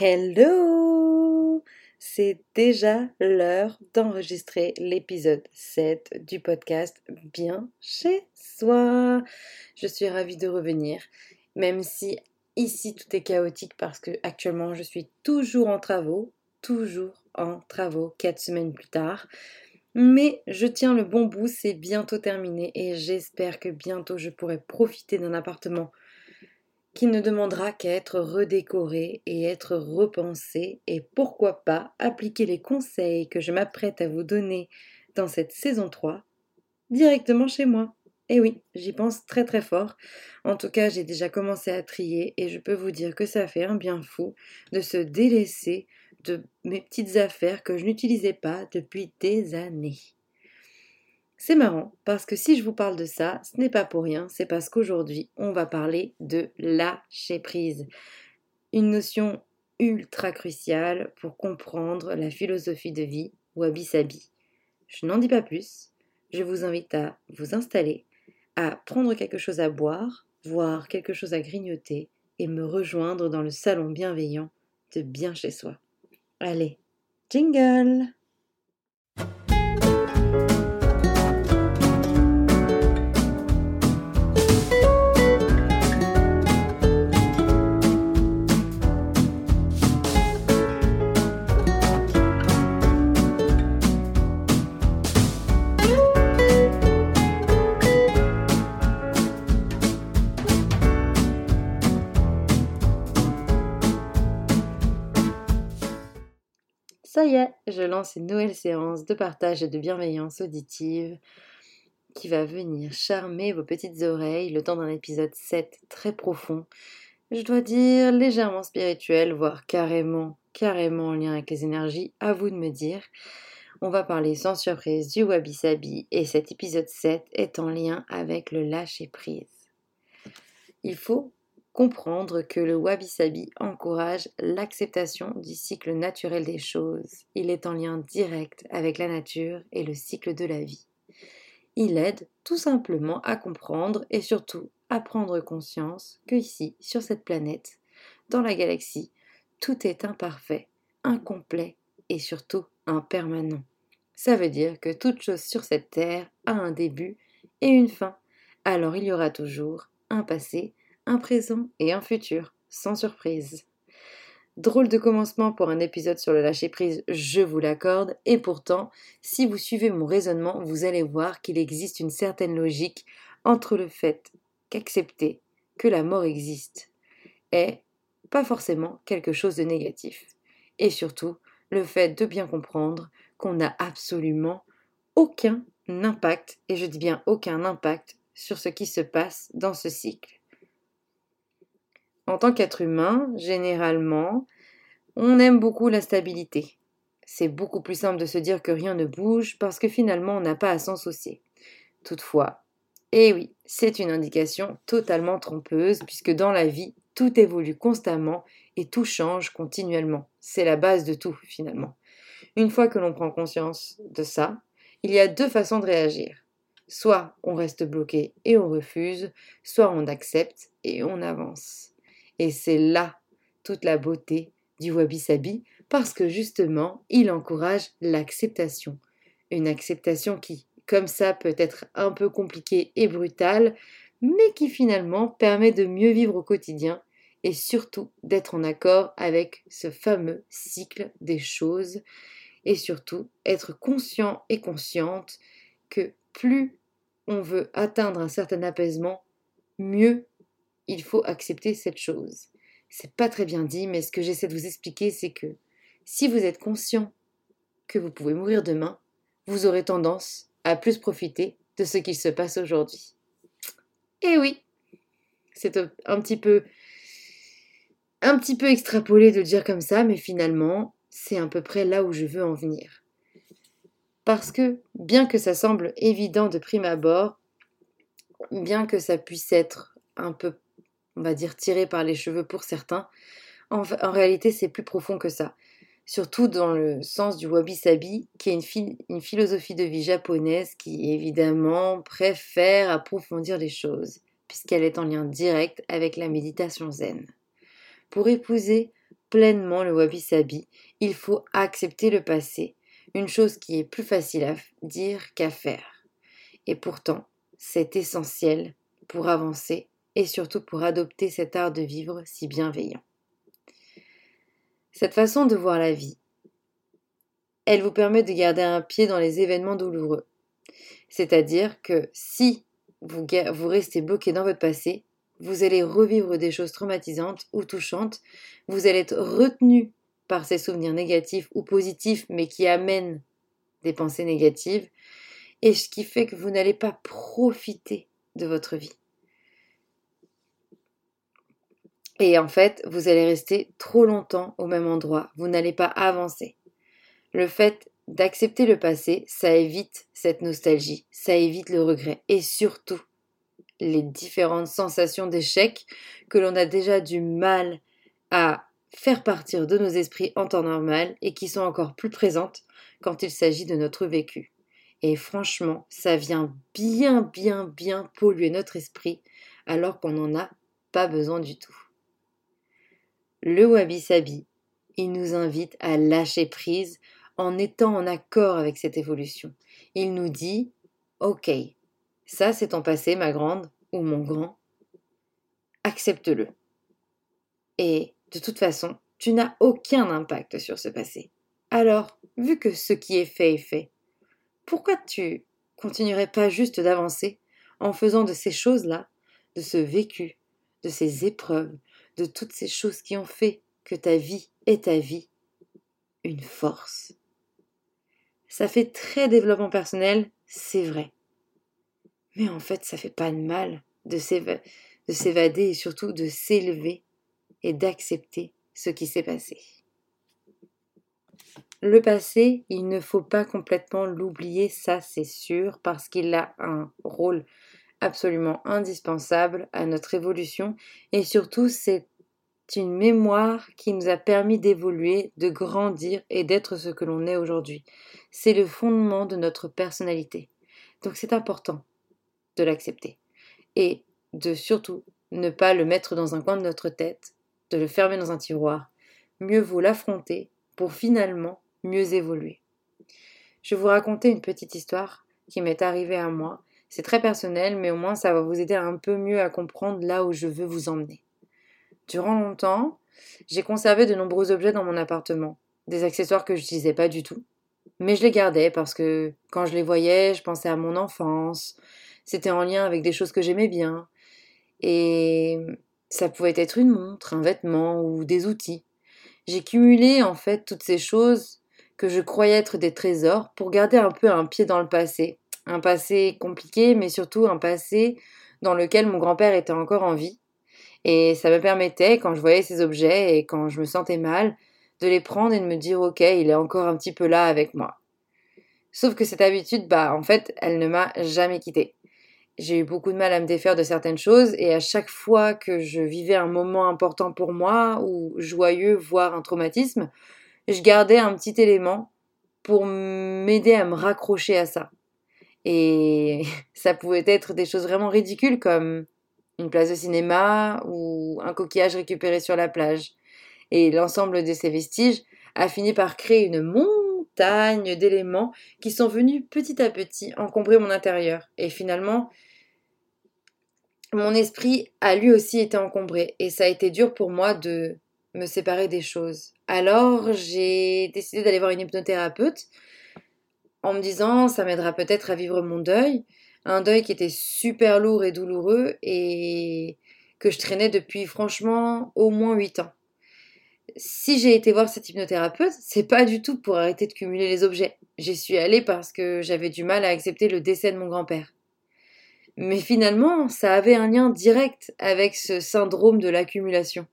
Hello C'est déjà l'heure d'enregistrer l'épisode 7 du podcast Bien chez soi. Je suis ravie de revenir, même si ici tout est chaotique parce que actuellement je suis toujours en travaux, toujours en travaux, 4 semaines plus tard. Mais je tiens le bon bout, c'est bientôt terminé et j'espère que bientôt je pourrai profiter d'un appartement qui ne demandera qu'à être redécoré et être repensé et pourquoi pas appliquer les conseils que je m'apprête à vous donner dans cette saison 3 directement chez moi. Et oui, j'y pense très très fort. En tout cas, j'ai déjà commencé à trier et je peux vous dire que ça fait un bien fou de se délaisser de mes petites affaires que je n'utilisais pas depuis des années. C'est marrant parce que si je vous parle de ça, ce n'est pas pour rien, c'est parce qu'aujourd'hui, on va parler de lâcher prise. Une notion ultra cruciale pour comprendre la philosophie de vie Wabi Sabi. Je n'en dis pas plus, je vous invite à vous installer, à prendre quelque chose à boire, voire quelque chose à grignoter et me rejoindre dans le salon bienveillant de bien chez soi. Allez, jingle Ça y est, je lance une nouvelle séance de partage et de bienveillance auditive qui va venir charmer vos petites oreilles le temps d'un épisode 7 très profond. Je dois dire légèrement spirituel, voire carrément, carrément en lien avec les énergies, à vous de me dire. On va parler sans surprise du Wabi Sabi et cet épisode 7 est en lien avec le lâcher prise. Il faut comprendre que le wabi-sabi encourage l'acceptation du cycle naturel des choses. Il est en lien direct avec la nature et le cycle de la vie. Il aide tout simplement à comprendre et surtout à prendre conscience que ici, sur cette planète, dans la galaxie, tout est imparfait, incomplet et surtout impermanent. Ça veut dire que toute chose sur cette terre a un début et une fin. Alors il y aura toujours un passé, un présent et un futur, sans surprise. Drôle de commencement pour un épisode sur le lâcher-prise, je vous l'accorde, et pourtant, si vous suivez mon raisonnement, vous allez voir qu'il existe une certaine logique entre le fait qu'accepter que la mort existe est pas forcément quelque chose de négatif, et surtout le fait de bien comprendre qu'on n'a absolument aucun impact, et je dis bien aucun impact, sur ce qui se passe dans ce cycle. En tant qu'être humain, généralement, on aime beaucoup la stabilité. C'est beaucoup plus simple de se dire que rien ne bouge parce que finalement on n'a pas à s'en soucier. Toutefois, eh oui, c'est une indication totalement trompeuse puisque dans la vie, tout évolue constamment et tout change continuellement. C'est la base de tout finalement. Une fois que l'on prend conscience de ça, il y a deux façons de réagir. Soit on reste bloqué et on refuse, soit on accepte et on avance. Et c'est là toute la beauté du wabi-sabi, parce que justement, il encourage l'acceptation. Une acceptation qui, comme ça, peut être un peu compliquée et brutale, mais qui finalement permet de mieux vivre au quotidien et surtout d'être en accord avec ce fameux cycle des choses et surtout être conscient et consciente que plus on veut atteindre un certain apaisement, mieux il faut accepter cette chose. C'est pas très bien dit, mais ce que j'essaie de vous expliquer, c'est que si vous êtes conscient que vous pouvez mourir demain, vous aurez tendance à plus profiter de ce qu'il se passe aujourd'hui. Et eh oui, c'est un petit peu un petit peu extrapolé de le dire comme ça, mais finalement, c'est à peu près là où je veux en venir. Parce que, bien que ça semble évident de prime abord, bien que ça puisse être un peu on va dire tiré par les cheveux pour certains. En, réalité, c'est plus profond que ça. Surtout dans le sens du wabi-sabi, qui est une, une philosophie de vie japonaise qui, évidemment, préfère approfondir les choses, puisqu'elle est en lien direct avec la méditation zen. Pour épouser pleinement le wabi-sabi, il faut accepter le passé, une chose qui est plus facile à dire qu'à faire. Et pourtant, c'est essentiel pour avancer et surtout pour adopter cet art de vivre si bienveillant. Cette façon de voir la vie, elle vous permet de garder un pied dans les événements douloureux. C'est-à-dire que si vous, restez bloqué dans votre passé, vous allez revivre des choses traumatisantes ou touchantes, vous allez être retenu par ces souvenirs négatifs ou positifs, mais qui amènent des pensées négatives, et ce qui fait que vous n'allez pas profiter de votre vie. Et en fait, vous allez rester trop longtemps au même endroit, vous n'allez pas avancer. Le fait d'accepter le passé, ça évite cette nostalgie, ça évite le regret et surtout les différentes sensations d'échec que l'on a déjà du mal à faire partir de nos esprits en temps normal et qui sont encore plus présentes quand il s'agit de notre vécu. Et franchement, ça vient bien, bien, bien polluer notre esprit alors qu'on n'en a pas besoin du tout. Le wabi-sabi, il nous invite à lâcher prise en étant en accord avec cette évolution. Il nous dit Ok, ça c'est ton passé, ma grande, ou mon grand. Accepte-le. Et de toute façon, tu n'as aucun impact sur ce passé. Alors, vu que ce qui est fait est fait, pourquoi tu continuerais pas juste d'avancer en faisant de ces choses-là, de ce vécu, de ces épreuves, de toutes ces choses qui ont fait que ta vie est ta vie, une force Ça fait très développement personnel, c'est vrai. Mais en fait, ça fait pas de mal de s'évader et surtout de s'élever et d'accepter ce qui s'est passé. Le passé, il ne faut pas complètement l'oublier, ça c'est sûr, parce qu'il a un rôle absolument indispensable à notre évolution et surtout c'est une mémoire qui nous a permis d'évoluer, de grandir et d'être ce que l'on est aujourd'hui. C'est le fondement de notre personnalité. Donc c'est important de l'accepter et de surtout ne pas le mettre dans un coin de notre tête, de le fermer dans un tiroir. Mieux vaut l'affronter pour finalement mieux évoluer. Je vous raconter une petite histoire qui m'est arrivée à moi. C'est très personnel, mais au moins ça va vous aider un peu mieux à comprendre là où je veux vous emmener. Durant longtemps, j'ai conservé de nombreux objets dans mon appartement, des accessoires que je n'utilisais pas du tout, mais je les gardais parce que quand je les voyais, je pensais à mon enfance, c'était en lien avec des choses que j'aimais bien, et ça pouvait être une montre, un vêtement ou des outils. J'ai cumulé en fait toutes ces choses que je croyais être des trésors pour garder un peu un pied dans le passé. Un passé compliqué, mais surtout un passé dans lequel mon grand-père était encore en vie. Et ça me permettait, quand je voyais ces objets et quand je me sentais mal, de les prendre et de me dire ok, il est encore un petit peu là avec moi. Sauf que cette habitude, bah en fait, elle ne m'a jamais quittée. J'ai eu beaucoup de mal à me défaire de certaines choses et à chaque fois que je vivais un moment important pour moi ou joyeux, voire un traumatisme, je gardais un petit élément pour m'aider à me raccrocher à ça. Et ça pouvait être des choses vraiment ridicules comme une place de cinéma ou un coquillage récupéré sur la plage. Et l'ensemble de ces vestiges a fini par créer une montagne d'éléments qui sont venus petit à petit encombrer mon intérieur. Et finalement, mon esprit a lui aussi été encombré et ça a été dur pour moi de me séparer des choses. Alors j'ai décidé d'aller voir une hypnothérapeute en me disant ça m'aidera peut-être à vivre mon deuil, un deuil qui était super lourd et douloureux et que je traînais depuis franchement au moins 8 ans. Si j'ai été voir cette hypnothérapeute, c'est pas du tout pour arrêter de cumuler les objets. J'y suis allée parce que j'avais du mal à accepter le décès de mon grand-père. Mais finalement, ça avait un lien direct avec ce syndrome de l'accumulation.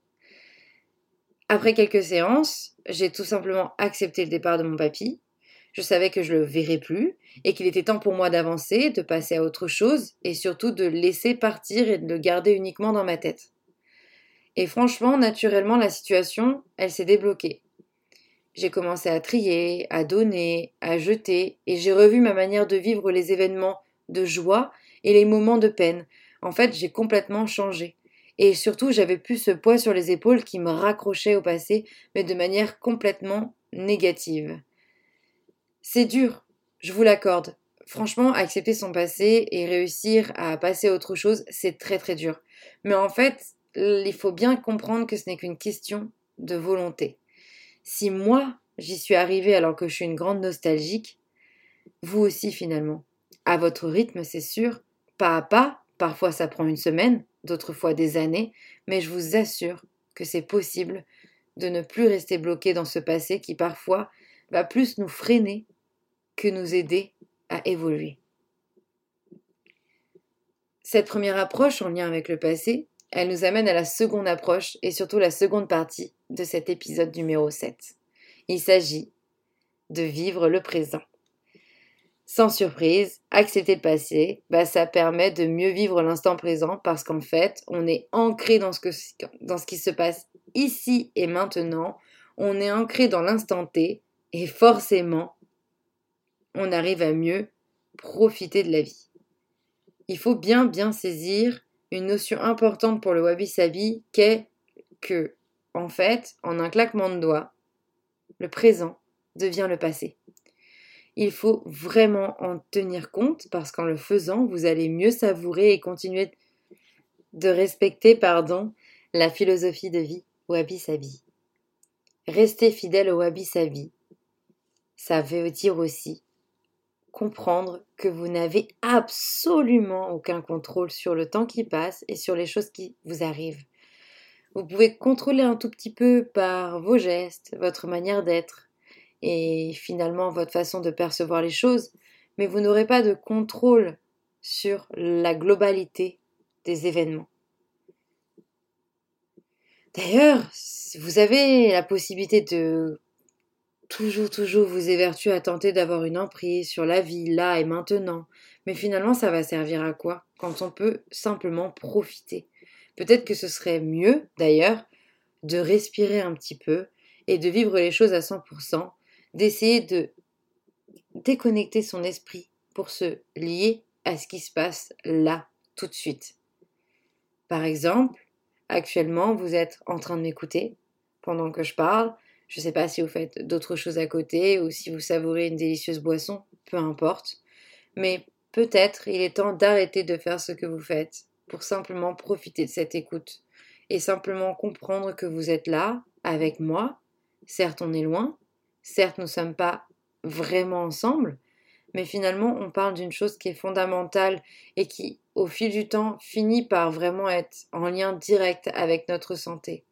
Après quelques séances, j'ai tout simplement accepté le départ de mon papy. Je savais que je le verrais plus et qu'il était temps pour moi d'avancer, de passer à autre chose et surtout de le laisser partir et de le garder uniquement dans ma tête. Et franchement, naturellement, la situation, elle s'est débloquée. J'ai commencé à trier, à donner, à jeter, et j'ai revu ma manière de vivre les événements de joie et les moments de peine. En fait, j'ai complètement changé. Et surtout, j'avais plus ce poids sur les épaules qui me raccrochait au passé, mais de manière complètement négative. C'est dur, je vous l'accorde. Franchement, accepter son passé et réussir à passer à autre chose, c'est très très dur. Mais en fait, il faut bien comprendre que ce n'est qu'une question de volonté. Si moi, j'y suis arrivée alors que je suis une grande nostalgique, vous aussi finalement. À votre rythme, c'est sûr, pas à pas, parfois ça prend une semaine, d'autres fois des années, mais je vous assure que c'est possible de ne plus rester bloqué dans ce passé qui parfois va plus nous freiner que nous aider à évoluer. Cette première approche en lien avec le passé, elle nous amène à la seconde approche et surtout la seconde partie de cet épisode numéro 7. Il s'agit de vivre le présent. Sans surprise, accepter le passé, bah, ça permet de mieux vivre l'instant présent parce qu'en fait, on est ancré dans ce, dans ce qui se passe ici et maintenant, on est ancré dans l'instant T et forcément, on arrive à mieux profiter de la vie. Il faut bien bien saisir une notion importante pour le wabi-sabi qu'est que, en fait, en un claquement de doigts, le présent devient le passé. Il faut vraiment en tenir compte parce qu'en le faisant, vous allez mieux savourer et continuer de respecter, pardon, la philosophie de vie wabi-sabi. Rester fidèle au wabi-sabi, ça veut dire aussi comprendre que vous n'avez absolument aucun contrôle sur le temps qui passe et sur les choses qui vous arrivent. Vous pouvez contrôler un tout petit peu par vos gestes, votre manière d'être et finalement votre façon de percevoir les choses, mais vous n'aurez pas de contrôle sur la globalité des événements. D'ailleurs, vous avez la possibilité de toujours, toujours vous évertuer à tenter d'avoir une emprise sur la vie là et maintenant. Mais finalement, ça va servir à quoi? Quand on peut simplement profiter Peut-être que ce serait mieux, d'ailleurs, de respirer un petit peu et de vivre les choses à 100%, d'essayer de déconnecter son esprit pour se lier à ce qui se passe là, tout de suite. Par exemple, actuellement, vous êtes en train de m'écouter pendant que je parle, je ne sais pas si vous faites d'autres choses à côté ou si vous savourez une délicieuse boisson, peu importe. Mais peut-être il est temps d'arrêter de faire ce que vous faites pour simplement profiter de cette écoute et simplement comprendre que vous êtes là avec moi. Certes, on est loin, certes, nous ne sommes pas vraiment ensemble, mais finalement, on parle d'une chose qui est fondamentale et qui, au fil du temps, finit par vraiment être en lien direct avec notre santé.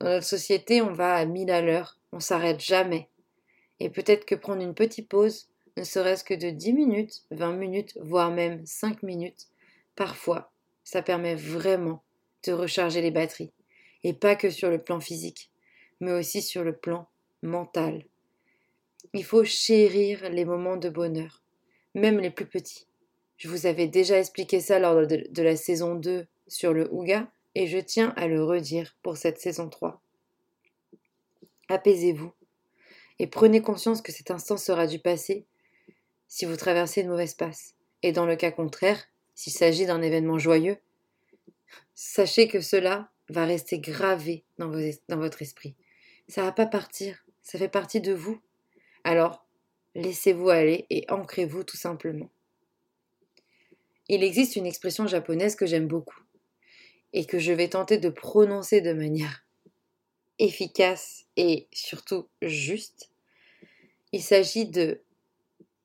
Dans notre société, on va à mille à l'heure, on s'arrête jamais. Et peut-être que prendre une petite pause, ne serait-ce que de 10 minutes, 20 minutes, voire même 5 minutes, parfois, ça permet vraiment de recharger les batteries. Et pas que sur le plan physique, mais aussi sur le plan mental. Il faut chérir les moments de bonheur, même les plus petits. Je vous avais déjà expliqué ça lors de, la saison 2 sur le Ouga, et je tiens à le redire pour cette saison 3. Apaisez-vous et prenez conscience que cet instant sera du passé si vous traversez une mauvaise passe. Et dans le cas contraire, s'il s'agit d'un événement joyeux, sachez que cela va rester gravé dans, dans votre esprit. Ça ne va pas partir, ça fait partie de vous. Alors, laissez-vous aller et ancrez-vous tout simplement. Il existe une expression japonaise que j'aime beaucoup et que je vais tenter de prononcer de manière efficace et surtout juste. Il s'agit de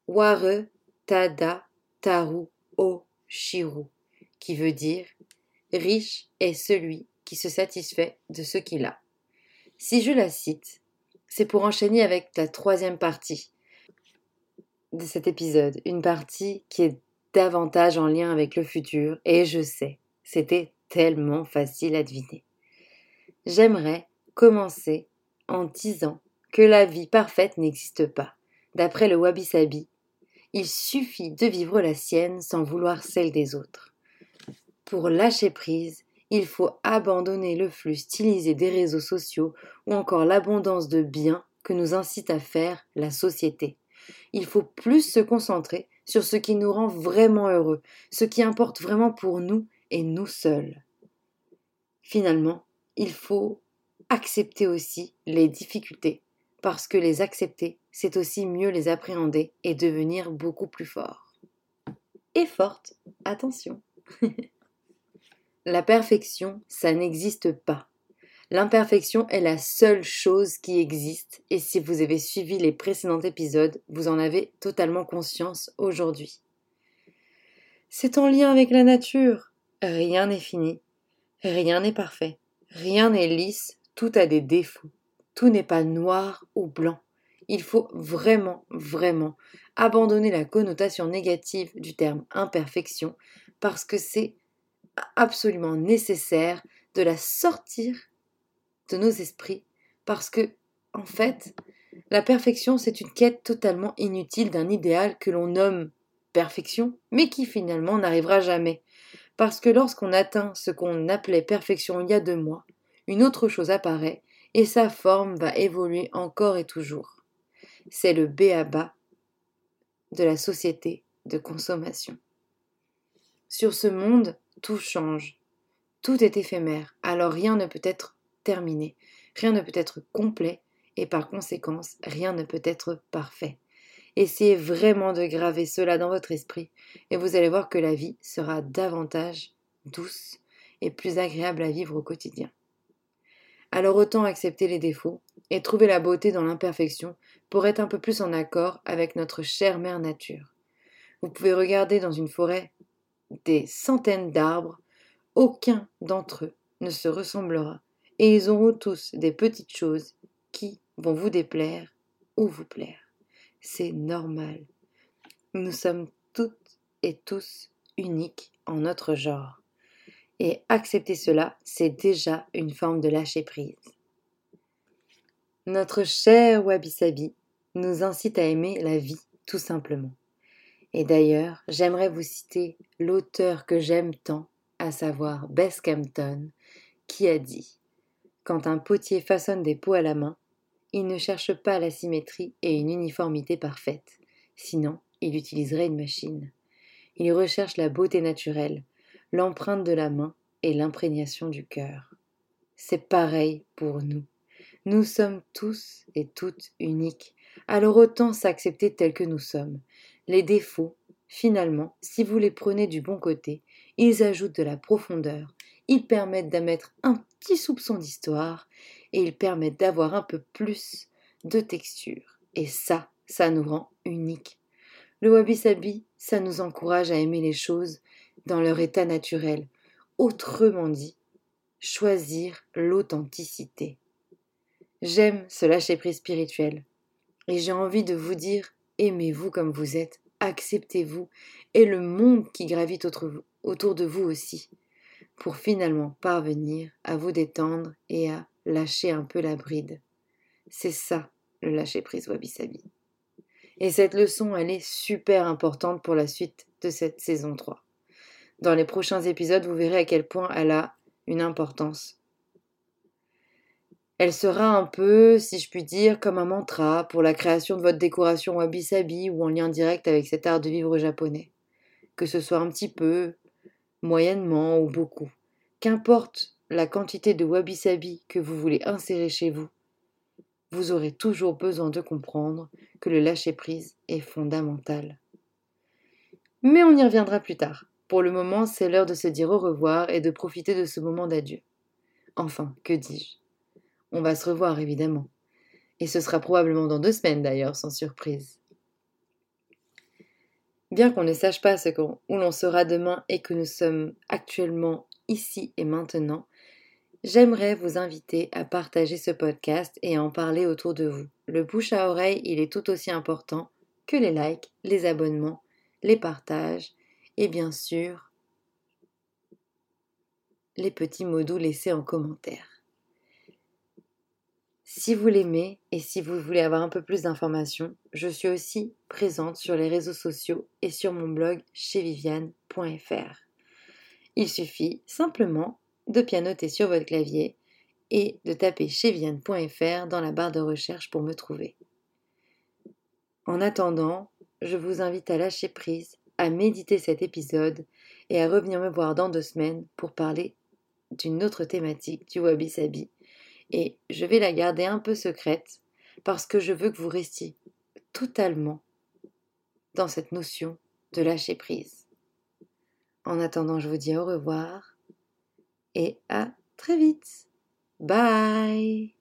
Ware Tada Taru O Shiru, qui veut dire riche est celui qui se satisfait de ce qu'il a. Si je la cite, c'est pour enchaîner avec la troisième partie de cet épisode, une partie qui est davantage en lien avec le futur, et je sais, c'était tellement facile à deviner. J'aimerais commencer en disant que la vie parfaite n'existe pas. D'après le Wabi Sabi, il suffit de vivre la sienne sans vouloir celle des autres. Pour lâcher prise, il faut abandonner le flux stylisé des réseaux sociaux ou encore l'abondance de biens que nous incite à faire la société. Il faut plus se concentrer sur ce qui nous rend vraiment heureux, ce qui importe vraiment pour nous et nous seuls. Finalement, il faut accepter aussi les difficultés, parce que les accepter, c'est aussi mieux les appréhender et devenir beaucoup plus fort. Et forte, attention. la perfection, ça n'existe pas. L'imperfection est la seule chose qui existe et si vous avez suivi les précédents épisodes, vous en avez totalement conscience aujourd'hui. C'est en lien avec la nature. Rien n'est fini. Rien n'est parfait. Rien n'est lisse. Tout a des défauts. Tout n'est pas noir ou blanc. Il faut vraiment, vraiment abandonner la connotation négative du terme imperfection parce que c'est absolument nécessaire de la sortir de nos esprits parce que, en fait, la perfection, c'est une quête totalement inutile d'un idéal que l'on nomme perfection, mais qui finalement n'arrivera jamais. Parce que lorsqu'on atteint ce qu'on appelait perfection il y a deux mois, une autre chose apparaît, et sa forme va évoluer encore et toujours. C'est le béaba de la société de consommation. Sur ce monde, tout change. Tout est éphémère, alors rien ne peut être terminé, rien ne peut être complet, et par conséquence, rien ne peut être parfait. Essayez vraiment de graver cela dans votre esprit et vous allez voir que la vie sera davantage douce et plus agréable à vivre au quotidien. Alors autant accepter les défauts et trouver la beauté dans l'imperfection pour être un peu plus en accord avec notre chère mère nature. Vous pouvez regarder dans une forêt des centaines d'arbres, aucun d'entre eux ne se ressemblera, et ils auront tous des petites choses qui vont vous déplaire ou vous plaire c'est normal. Nous sommes toutes et tous uniques en notre genre. Et accepter cela, c'est déjà une forme de lâcher prise. Notre cher Wabi Sabi nous incite à aimer la vie, tout simplement. Et d'ailleurs, j'aimerais vous citer l'auteur que j'aime tant, à savoir Bess Campton, qui a dit Quand un potier façonne des pots à la main, il ne cherche pas la symétrie et une uniformité parfaite, sinon il utiliserait une machine. Il recherche la beauté naturelle, l'empreinte de la main et l'imprégnation du cœur. C'est pareil pour nous. Nous sommes tous et toutes uniques, alors autant s'accepter tels que nous sommes. Les défauts, finalement, si vous les prenez du bon côté, ils ajoutent de la profondeur, ils permettent d'émettre un petit soupçon d'histoire et ils permettent d'avoir un peu plus de texture. Et ça, ça nous rend unique. Le wabi-sabi, ça nous encourage à aimer les choses dans leur état naturel. Autrement dit, choisir l'authenticité. J'aime ce lâcher-prise spirituel. Et j'ai envie de vous dire, aimez-vous comme vous êtes, acceptez-vous, et le monde qui gravite autour de vous aussi, pour finalement parvenir à vous détendre et à lâcher un peu la bride. C'est ça, le lâcher-prise wabi-sabi. Et cette leçon, elle est super importante pour la suite de cette saison 3. Dans les prochains épisodes, vous verrez à quel point elle a une importance. Elle sera un peu, si je puis dire, comme un mantra pour la création de votre décoration wabi-sabi ou en lien direct avec cet art de vivre japonais. Que ce soit un petit peu, moyennement ou beaucoup. Qu'importe la quantité de wabi-sabi que vous voulez insérer chez vous, vous aurez toujours besoin de comprendre que le lâcher-prise est fondamental. Mais on y reviendra plus tard. Pour le moment, c'est l'heure de se dire au revoir et de profiter de ce moment d'adieu. Enfin, que dis-je? On va se revoir évidemment. Et ce sera probablement dans deux semaines d'ailleurs, sans surprise. Bien qu'on ne sache pas où l'on sera demain et que nous sommes actuellement ici et maintenant, J'aimerais vous inviter à partager ce podcast et à en parler autour de vous. Le bouche à oreille, il est tout aussi important que les likes, les abonnements, les partages et bien sûr les petits mots doux laissés en commentaire. Si vous l'aimez et si vous voulez avoir un peu plus d'informations, je suis aussi présente sur les réseaux sociaux et sur mon blog chez viviane.fr. Il suffit simplement de pianoter sur votre clavier et de taper chez Vienne.fr dans la barre de recherche pour me trouver. En attendant, je vous invite à lâcher prise, à méditer cet épisode et à revenir me voir dans deux semaines pour parler d'une autre thématique du Wabi Sabi. Et je vais la garder un peu secrète parce que je veux que vous restiez totalement dans cette notion de lâcher prise. En attendant, je vous dis au revoir et à très vite. Bye